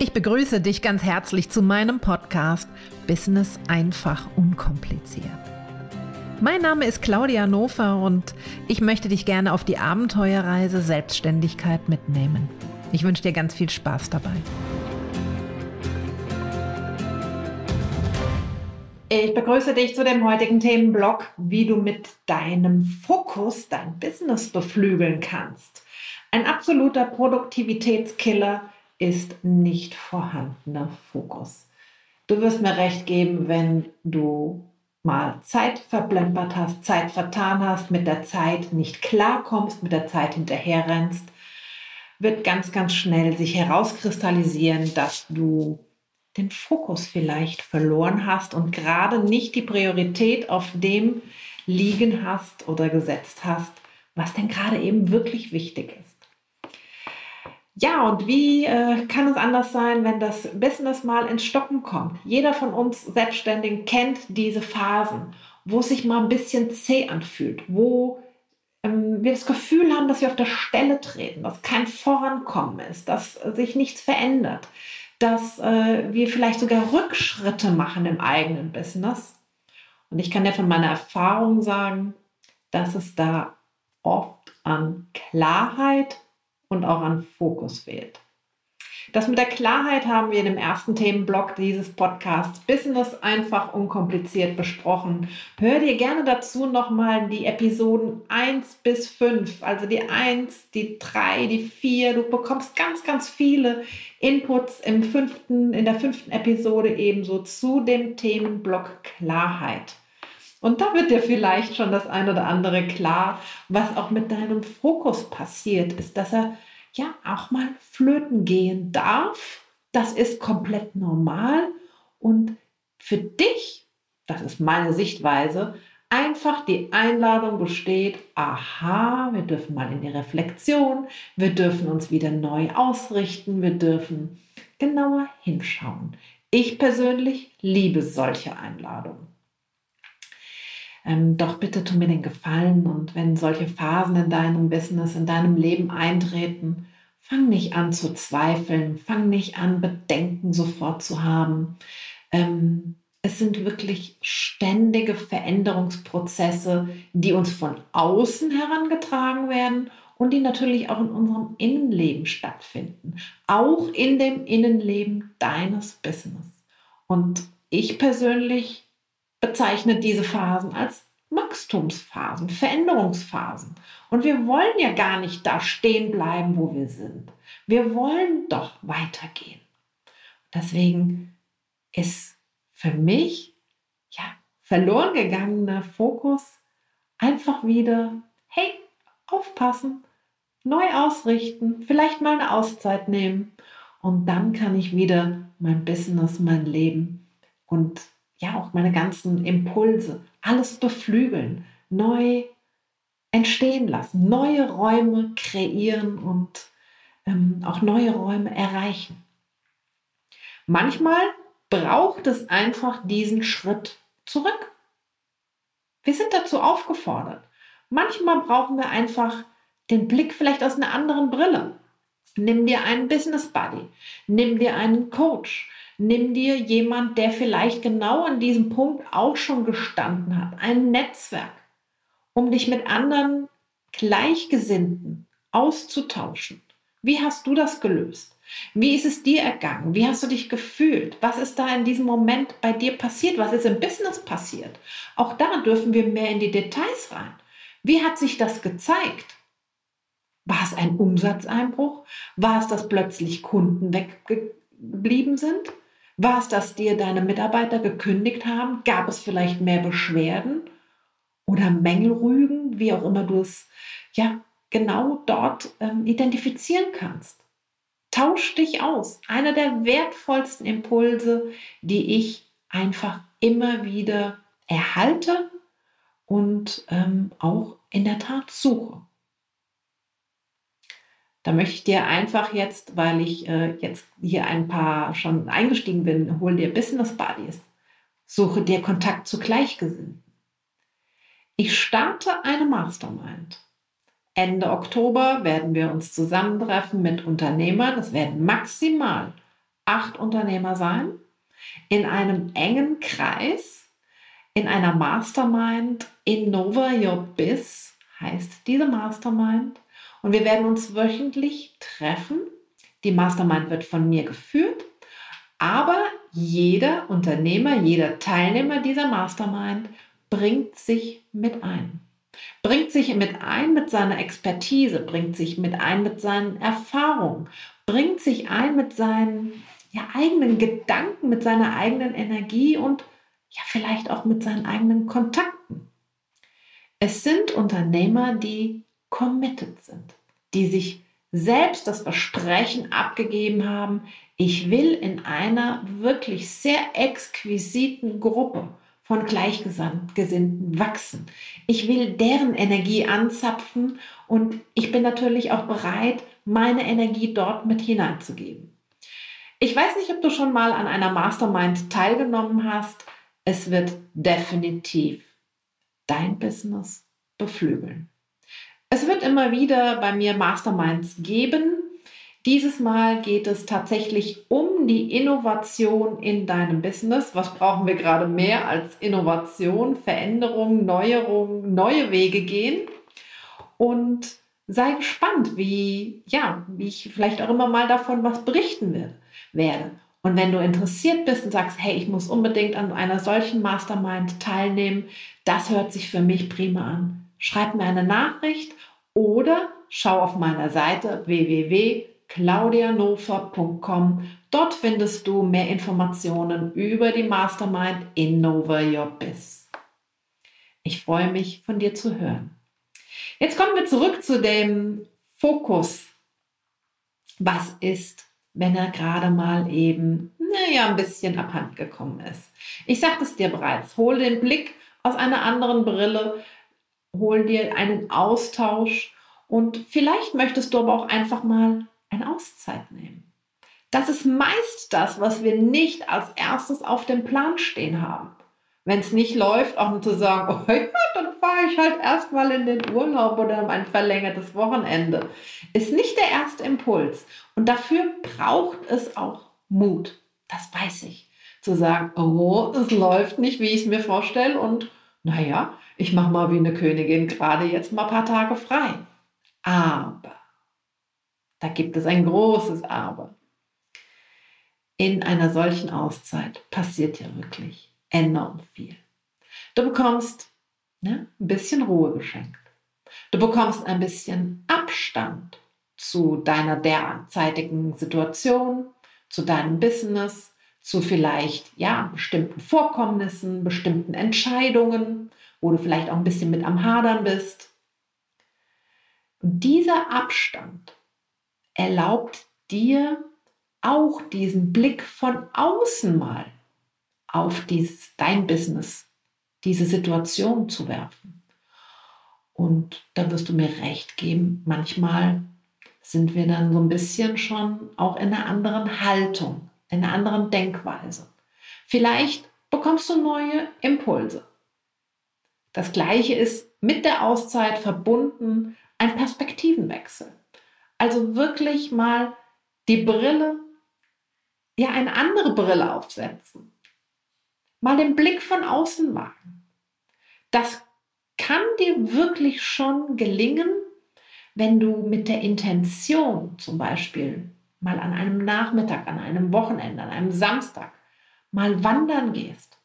Ich begrüße dich ganz herzlich zu meinem Podcast Business einfach unkompliziert. Mein Name ist Claudia Nofer und ich möchte dich gerne auf die Abenteuerreise Selbstständigkeit mitnehmen. Ich wünsche dir ganz viel Spaß dabei. Ich begrüße dich zu dem heutigen Themenblock, wie du mit deinem Fokus dein Business beflügeln kannst. Ein absoluter Produktivitätskiller ist nicht vorhandener Fokus. Du wirst mir recht geben, wenn du mal Zeit verplempert hast, Zeit vertan hast, mit der Zeit nicht klarkommst, mit der Zeit hinterherrennst, wird ganz, ganz schnell sich herauskristallisieren, dass du den Fokus vielleicht verloren hast und gerade nicht die Priorität auf dem liegen hast oder gesetzt hast, was denn gerade eben wirklich wichtig ist. Ja, und wie äh, kann es anders sein, wenn das Business mal ins Stocken kommt? Jeder von uns Selbstständigen kennt diese Phasen, wo es sich mal ein bisschen zäh anfühlt, wo ähm, wir das Gefühl haben, dass wir auf der Stelle treten, dass kein Vorankommen ist, dass sich nichts verändert, dass äh, wir vielleicht sogar Rückschritte machen im eigenen Business. Und ich kann ja von meiner Erfahrung sagen, dass es da oft an Klarheit und auch an Fokus fehlt. Das mit der Klarheit haben wir in dem ersten Themenblock dieses Podcasts Business einfach unkompliziert besprochen. Hör dir gerne dazu nochmal die Episoden 1 bis 5, also die 1, die 3, die 4. Du bekommst ganz, ganz viele Inputs im fünften, in der fünften Episode ebenso zu dem Themenblock Klarheit. Und da wird dir vielleicht schon das ein oder andere klar, was auch mit deinem Fokus passiert ist, dass er ja auch mal flöten gehen darf. Das ist komplett normal und für dich, das ist meine Sichtweise, einfach die Einladung besteht, aha, wir dürfen mal in die Reflexion, wir dürfen uns wieder neu ausrichten, wir dürfen genauer hinschauen. Ich persönlich liebe solche Einladungen. Ähm, doch bitte tu mir den Gefallen und wenn solche Phasen in deinem Business, in deinem Leben eintreten, fang nicht an zu zweifeln, fang nicht an, Bedenken sofort zu haben. Ähm, es sind wirklich ständige Veränderungsprozesse, die uns von außen herangetragen werden und die natürlich auch in unserem Innenleben stattfinden. Auch in dem Innenleben deines Business. Und ich persönlich bezeichnet diese Phasen als Wachstumsphasen, Veränderungsphasen. Und wir wollen ja gar nicht da stehen bleiben, wo wir sind. Wir wollen doch weitergehen. Deswegen ist für mich ja verloren gegangener Fokus einfach wieder, hey, aufpassen, neu ausrichten, vielleicht mal eine Auszeit nehmen und dann kann ich wieder mein Business, mein Leben und ja auch meine ganzen Impulse, alles beflügeln, neu entstehen lassen, neue Räume kreieren und ähm, auch neue Räume erreichen. Manchmal braucht es einfach diesen Schritt zurück. Wir sind dazu aufgefordert. Manchmal brauchen wir einfach den Blick vielleicht aus einer anderen Brille. Nimm dir einen Business Buddy, nimm dir einen Coach, Nimm dir jemand, der vielleicht genau an diesem Punkt auch schon gestanden hat, ein Netzwerk, um dich mit anderen Gleichgesinnten auszutauschen. Wie hast du das gelöst? Wie ist es dir ergangen? Wie hast du dich gefühlt? Was ist da in diesem Moment bei dir passiert? Was ist im Business passiert? Auch da dürfen wir mehr in die Details rein. Wie hat sich das gezeigt? War es ein Umsatzeinbruch? War es, dass plötzlich Kunden weggeblieben sind? War es, dass dir deine Mitarbeiter gekündigt haben? Gab es vielleicht mehr Beschwerden oder Mängelrügen, wie auch immer du es ja genau dort ähm, identifizieren kannst? Tausch dich aus. Einer der wertvollsten Impulse, die ich einfach immer wieder erhalte und ähm, auch in der Tat suche. Da möchte ich dir einfach jetzt, weil ich äh, jetzt hier ein paar schon eingestiegen bin, hol dir Business Buddies. Suche dir Kontakt zu Gleichgesinnten. Ich starte eine Mastermind. Ende Oktober werden wir uns zusammentreffen mit Unternehmern. Es werden maximal acht Unternehmer sein, in einem engen Kreis, in einer Mastermind. Innova Your Biz heißt diese Mastermind. Und wir werden uns wöchentlich treffen. Die Mastermind wird von mir geführt, aber jeder Unternehmer, jeder Teilnehmer dieser Mastermind bringt sich mit ein. Bringt sich mit ein mit seiner Expertise, bringt sich mit ein mit seinen Erfahrungen, bringt sich ein mit seinen ja, eigenen Gedanken, mit seiner eigenen Energie und ja, vielleicht auch mit seinen eigenen Kontakten. Es sind Unternehmer, die committed sind, die sich selbst das Versprechen abgegeben haben, ich will in einer wirklich sehr exquisiten Gruppe von Gleichgesinnten wachsen. Ich will deren Energie anzapfen und ich bin natürlich auch bereit, meine Energie dort mit hineinzugeben. Ich weiß nicht, ob du schon mal an einer Mastermind teilgenommen hast. Es wird definitiv dein Business beflügeln. Es wird immer wieder bei mir Masterminds geben. Dieses Mal geht es tatsächlich um die Innovation in deinem Business. Was brauchen wir gerade mehr als Innovation, Veränderung, Neuerung, neue Wege gehen? Und sei gespannt, wie, ja, wie ich vielleicht auch immer mal davon was berichten werde. Und wenn du interessiert bist und sagst, hey, ich muss unbedingt an einer solchen Mastermind teilnehmen, das hört sich für mich prima an schreib mir eine Nachricht oder schau auf meiner Seite www.claudianofer.com. Dort findest du mehr Informationen über die Mastermind Innova Your Biz. Ich freue mich, von dir zu hören. Jetzt kommen wir zurück zu dem Fokus. Was ist, wenn er gerade mal eben, naja, ein bisschen abhand gekommen ist? Ich sagte es dir bereits, hol den Blick aus einer anderen Brille, hol dir einen Austausch und vielleicht möchtest du aber auch einfach mal eine Auszeit nehmen. Das ist meist das, was wir nicht als erstes auf dem Plan stehen haben. Wenn es nicht läuft, auch nur zu sagen, oh ja, dann fahre ich halt erstmal in den Urlaub oder mein verlängertes Wochenende, ist nicht der erste Impuls. Und dafür braucht es auch Mut. Das weiß ich. Zu sagen, oh, es läuft nicht, wie ich es mir vorstelle und naja, ich mache mal wie eine Königin gerade jetzt mal ein paar Tage frei. Aber, da gibt es ein großes Aber. In einer solchen Auszeit passiert ja wirklich enorm viel. Du bekommst ne, ein bisschen Ruhe geschenkt. Du bekommst ein bisschen Abstand zu deiner derzeitigen Situation, zu deinem Business, zu vielleicht ja bestimmten Vorkommnissen, bestimmten Entscheidungen wo du vielleicht auch ein bisschen mit am Hadern bist. Und dieser Abstand erlaubt dir auch diesen Blick von außen mal auf dieses, dein Business, diese Situation zu werfen. Und da wirst du mir recht geben, manchmal sind wir dann so ein bisschen schon auch in einer anderen Haltung, einer anderen Denkweise. Vielleicht bekommst du neue Impulse. Das Gleiche ist mit der Auszeit verbunden ein Perspektivenwechsel. Also wirklich mal die Brille, ja, eine andere Brille aufsetzen. Mal den Blick von außen wagen. Das kann dir wirklich schon gelingen, wenn du mit der Intention zum Beispiel mal an einem Nachmittag, an einem Wochenende, an einem Samstag. Mal wandern gehst.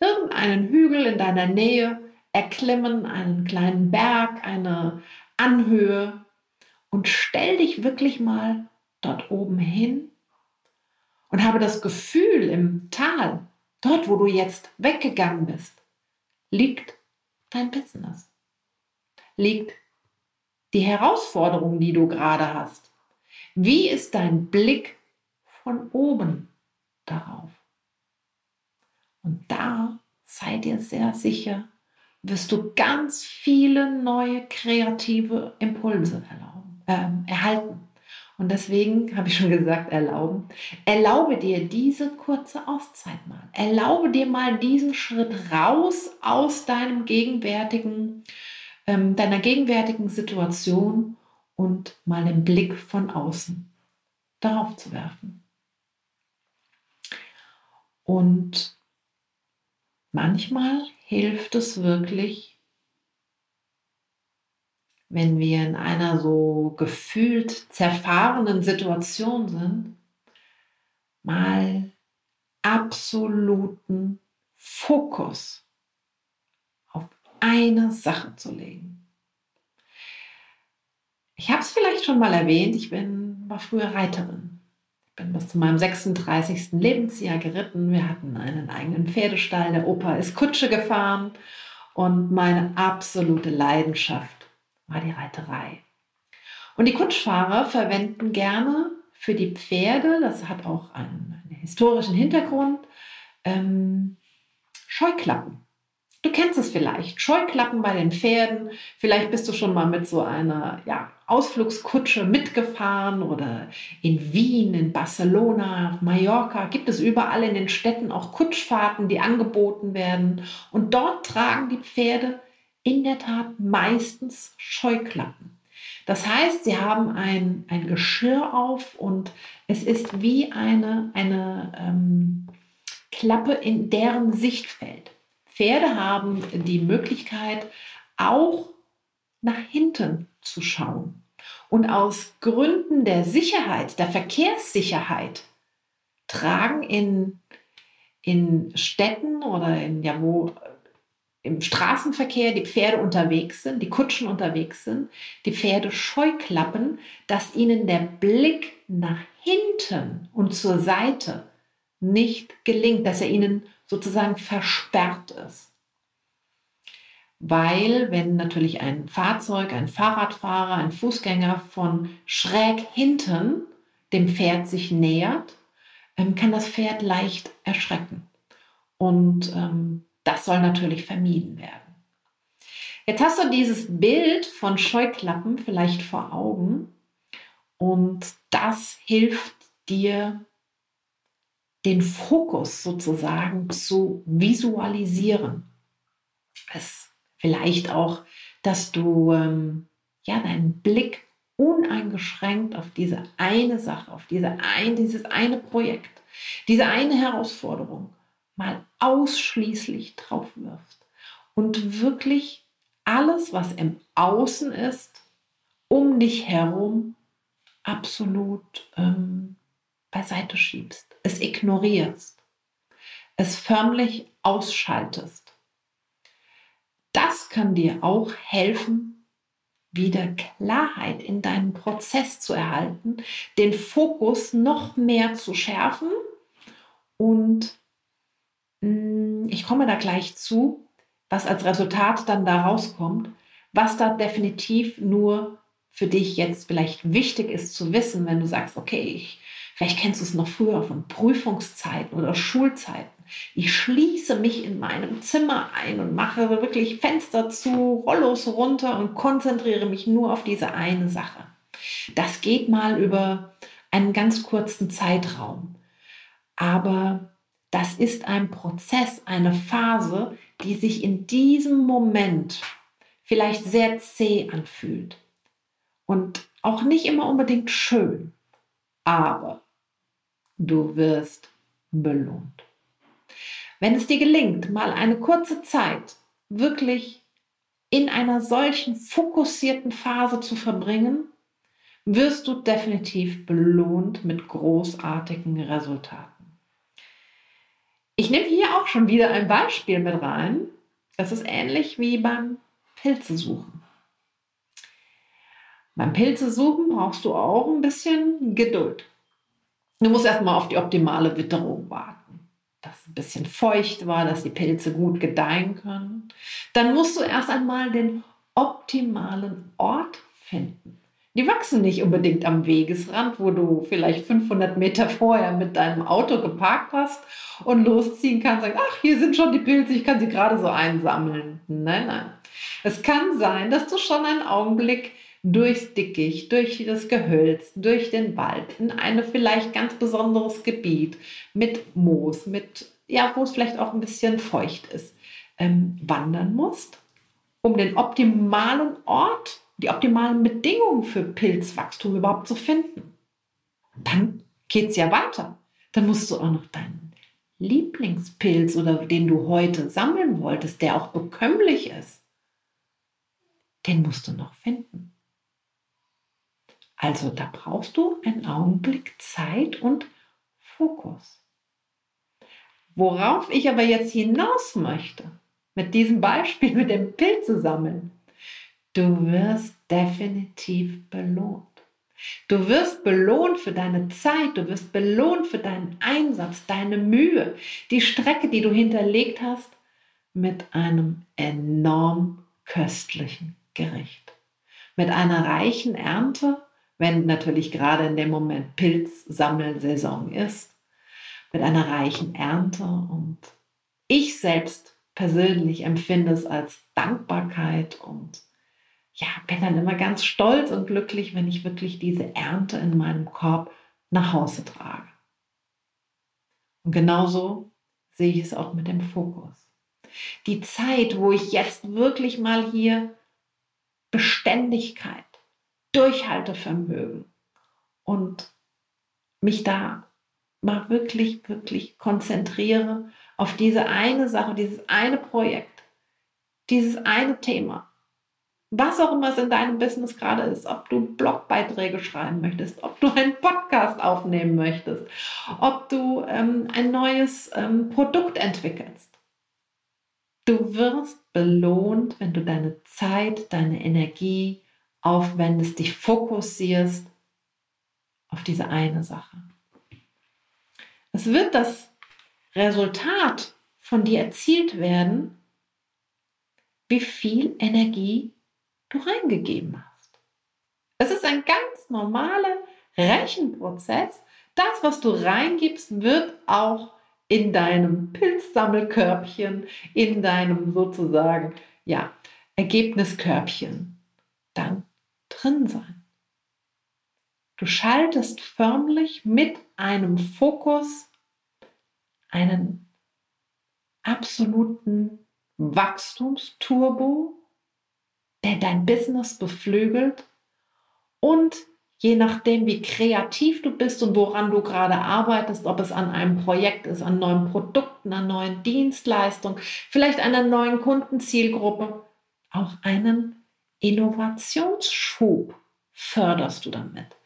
Irgendeinen Hügel in deiner Nähe erklimmen, einen kleinen Berg, eine Anhöhe. Und stell dich wirklich mal dort oben hin und habe das Gefühl im Tal, dort wo du jetzt weggegangen bist, liegt dein Business, liegt die Herausforderung, die du gerade hast. Wie ist dein Blick von oben darauf? Und da, sei dir sehr sicher, wirst du ganz viele neue kreative Impulse erlauben, äh, erhalten. Und deswegen habe ich schon gesagt, erlauben. Erlaube dir diese kurze Auszeit mal. Erlaube dir mal diesen Schritt raus aus deinem gegenwärtigen, ähm, deiner gegenwärtigen Situation und mal den Blick von außen darauf zu werfen. Und manchmal hilft es wirklich, wenn wir in einer so gefühlt zerfahrenen Situation sind, mal absoluten Fokus auf eine Sache zu legen. Ich habe es vielleicht schon mal erwähnt, ich bin, war früher Reiterin. Ich bin bis zu meinem 36. Lebensjahr geritten. Wir hatten einen eigenen Pferdestall. Der Opa ist Kutsche gefahren. Und meine absolute Leidenschaft war die Reiterei. Und die Kutschfahrer verwenden gerne für die Pferde, das hat auch einen, einen historischen Hintergrund, ähm, Scheuklappen. Du kennst es vielleicht, Scheuklappen bei den Pferden. Vielleicht bist du schon mal mit so einer ja, Ausflugskutsche mitgefahren oder in Wien, in Barcelona, Mallorca. Gibt es überall in den Städten auch Kutschfahrten, die angeboten werden. Und dort tragen die Pferde in der Tat meistens Scheuklappen. Das heißt, sie haben ein, ein Geschirr auf und es ist wie eine, eine ähm, Klappe in deren Sichtfeld. Pferde haben die Möglichkeit, auch nach hinten zu schauen. Und aus Gründen der Sicherheit, der Verkehrssicherheit, tragen in, in Städten oder in, ja, wo im Straßenverkehr die Pferde unterwegs sind, die Kutschen unterwegs sind, die Pferde Scheuklappen, dass ihnen der Blick nach hinten und zur Seite nicht gelingt, dass er ihnen sozusagen versperrt ist. Weil wenn natürlich ein Fahrzeug, ein Fahrradfahrer, ein Fußgänger von schräg hinten dem Pferd sich nähert, ähm, kann das Pferd leicht erschrecken. Und ähm, das soll natürlich vermieden werden. Jetzt hast du dieses Bild von Scheuklappen vielleicht vor Augen und das hilft dir den Fokus sozusagen zu visualisieren. Es vielleicht auch, dass du ähm, ja deinen Blick uneingeschränkt auf diese eine Sache, auf diese ein, dieses eine Projekt, diese eine Herausforderung mal ausschließlich drauf wirfst und wirklich alles, was im Außen ist, um dich herum absolut ähm, beiseite schiebst es ignorierst, es förmlich ausschaltest. Kann dir auch helfen, wieder Klarheit in deinem Prozess zu erhalten, den Fokus noch mehr zu schärfen. Und mm, ich komme da gleich zu, was als Resultat dann da rauskommt, was da definitiv nur für dich jetzt vielleicht wichtig ist zu wissen, wenn du sagst, okay, ich Vielleicht kennst du es noch früher von Prüfungszeiten oder Schulzeiten. Ich schließe mich in meinem Zimmer ein und mache wirklich Fenster zu, Rollos runter und konzentriere mich nur auf diese eine Sache. Das geht mal über einen ganz kurzen Zeitraum. Aber das ist ein Prozess, eine Phase, die sich in diesem Moment vielleicht sehr zäh anfühlt und auch nicht immer unbedingt schön. Aber du wirst belohnt. Wenn es dir gelingt, mal eine kurze Zeit wirklich in einer solchen fokussierten Phase zu verbringen, wirst du definitiv belohnt mit großartigen Resultaten. Ich nehme hier auch schon wieder ein Beispiel mit rein. Es ist ähnlich wie beim Pilzesuchen. Beim Pilzesuchen brauchst du auch ein bisschen Geduld. Du musst erstmal auf die optimale Witterung warten, dass es ein bisschen feucht war, dass die Pilze gut gedeihen können. Dann musst du erst einmal den optimalen Ort finden. Die wachsen nicht unbedingt am Wegesrand, wo du vielleicht 500 Meter vorher mit deinem Auto geparkt hast und losziehen kannst, sagen, ach, hier sind schon die Pilze, ich kann sie gerade so einsammeln. Nein, nein. Es kann sein, dass du schon einen Augenblick durchs Dickicht, durch das Gehölz, durch den Wald, in ein vielleicht ganz besonderes Gebiet mit Moos, mit, ja, wo es vielleicht auch ein bisschen feucht ist, ähm, wandern musst, um den optimalen Ort, die optimalen Bedingungen für Pilzwachstum überhaupt zu finden. Dann geht es ja weiter. Dann musst du auch noch deinen Lieblingspilz oder den du heute sammeln wolltest, der auch bekömmlich ist, den musst du noch finden. Also da brauchst du einen Augenblick Zeit und Fokus. Worauf ich aber jetzt hinaus möchte, mit diesem Beispiel mit dem Pilze sammeln, du wirst definitiv belohnt. Du wirst belohnt für deine Zeit, du wirst belohnt für deinen Einsatz, deine Mühe, die Strecke, die du hinterlegt hast, mit einem enorm köstlichen Gericht. Mit einer reichen Ernte, wenn natürlich gerade in dem Moment Pilzsammelsaison ist, mit einer reichen Ernte und ich selbst persönlich empfinde es als Dankbarkeit und ja, bin dann immer ganz stolz und glücklich, wenn ich wirklich diese Ernte in meinem Korb nach Hause trage. Und genauso sehe ich es auch mit dem Fokus. Die Zeit, wo ich jetzt wirklich mal hier Beständigkeit, Durchhaltevermögen und mich da mal wirklich, wirklich konzentriere auf diese eine Sache, dieses eine Projekt, dieses eine Thema was auch immer es in deinem Business gerade ist, ob du Blogbeiträge schreiben möchtest, ob du einen Podcast aufnehmen möchtest, ob du ähm, ein neues ähm, Produkt entwickelst. Du wirst belohnt, wenn du deine Zeit, deine Energie aufwendest, dich fokussierst auf diese eine Sache. Es wird das Resultat von dir erzielt werden, wie viel Energie du reingegeben hast. Es ist ein ganz normaler Rechenprozess. Das, was du reingibst, wird auch in deinem Pilzsammelkörbchen, in deinem sozusagen, ja, Ergebniskörbchen dann drin sein. Du schaltest förmlich mit einem Fokus einen absoluten Wachstumsturbo der dein Business beflügelt und je nachdem, wie kreativ du bist und woran du gerade arbeitest, ob es an einem Projekt ist, an neuen Produkten, an neuen Dienstleistungen, vielleicht einer neuen Kundenzielgruppe, auch einen Innovationsschub förderst du damit.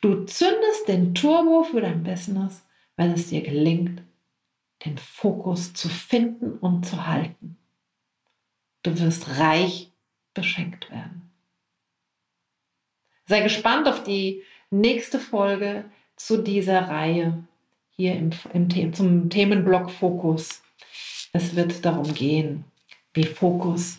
Du zündest den Turbo für dein Business, wenn es dir gelingt, den Fokus zu finden und zu halten. Du wirst reich beschenkt werden. Sei gespannt auf die nächste Folge zu dieser Reihe hier im, im, zum Themenblock Fokus. Es wird darum gehen, wie Fokus